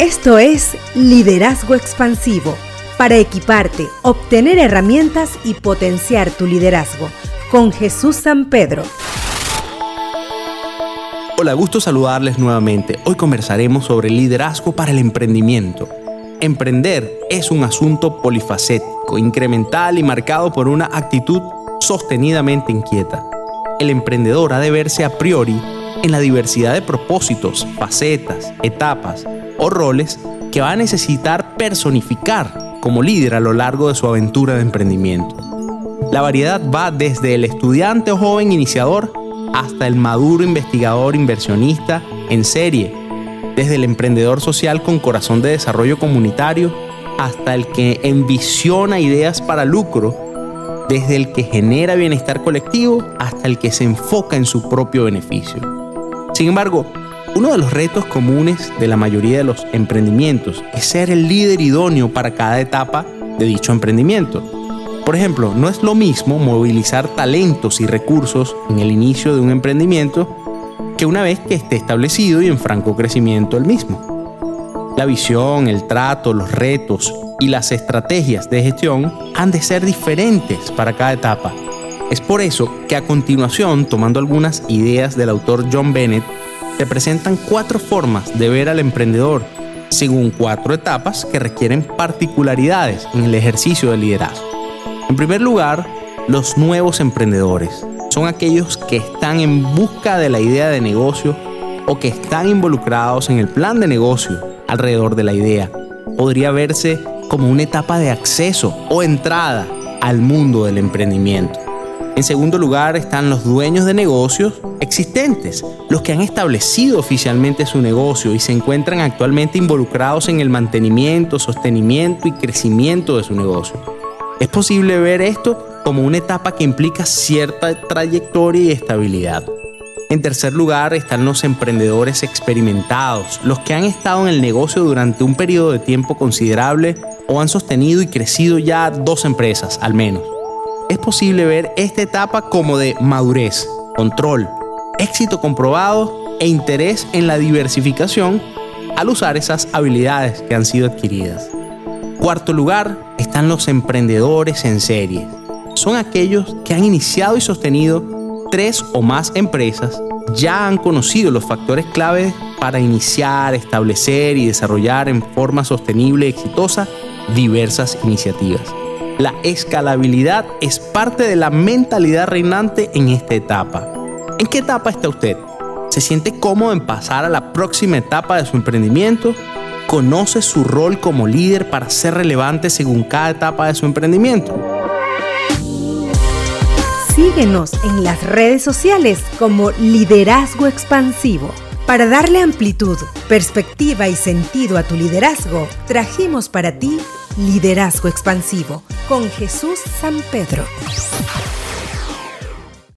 Esto es Liderazgo Expansivo, para equiparte, obtener herramientas y potenciar tu liderazgo, con Jesús San Pedro. Hola, gusto saludarles nuevamente. Hoy conversaremos sobre liderazgo para el emprendimiento. Emprender es un asunto polifacético, incremental y marcado por una actitud sostenidamente inquieta. El emprendedor ha de verse a priori en la diversidad de propósitos, facetas, etapas o roles que va a necesitar personificar como líder a lo largo de su aventura de emprendimiento. La variedad va desde el estudiante o joven iniciador hasta el maduro investigador inversionista en serie, desde el emprendedor social con corazón de desarrollo comunitario hasta el que envisiona ideas para lucro, desde el que genera bienestar colectivo hasta el que se enfoca en su propio beneficio. Sin embargo, uno de los retos comunes de la mayoría de los emprendimientos es ser el líder idóneo para cada etapa de dicho emprendimiento. Por ejemplo, no es lo mismo movilizar talentos y recursos en el inicio de un emprendimiento que una vez que esté establecido y en franco crecimiento el mismo. La visión, el trato, los retos y las estrategias de gestión han de ser diferentes para cada etapa. Es por eso que a continuación, tomando algunas ideas del autor John Bennett, se presentan cuatro formas de ver al emprendedor, según cuatro etapas que requieren particularidades en el ejercicio del liderazgo. En primer lugar, los nuevos emprendedores son aquellos que están en busca de la idea de negocio o que están involucrados en el plan de negocio alrededor de la idea. Podría verse como una etapa de acceso o entrada al mundo del emprendimiento. En segundo lugar están los dueños de negocios existentes, los que han establecido oficialmente su negocio y se encuentran actualmente involucrados en el mantenimiento, sostenimiento y crecimiento de su negocio. Es posible ver esto como una etapa que implica cierta trayectoria y estabilidad. En tercer lugar están los emprendedores experimentados, los que han estado en el negocio durante un periodo de tiempo considerable o han sostenido y crecido ya dos empresas al menos es posible ver esta etapa como de madurez, control, éxito comprobado e interés en la diversificación al usar esas habilidades que han sido adquiridas. Cuarto lugar están los emprendedores en serie. Son aquellos que han iniciado y sostenido tres o más empresas, ya han conocido los factores clave para iniciar, establecer y desarrollar en forma sostenible y exitosa diversas iniciativas. La escalabilidad es parte de la mentalidad reinante en esta etapa. ¿En qué etapa está usted? ¿Se siente cómodo en pasar a la próxima etapa de su emprendimiento? ¿Conoce su rol como líder para ser relevante según cada etapa de su emprendimiento? Síguenos en las redes sociales como Liderazgo Expansivo. Para darle amplitud, perspectiva y sentido a tu liderazgo, trajimos para ti Liderazgo Expansivo con Jesús San Pedro.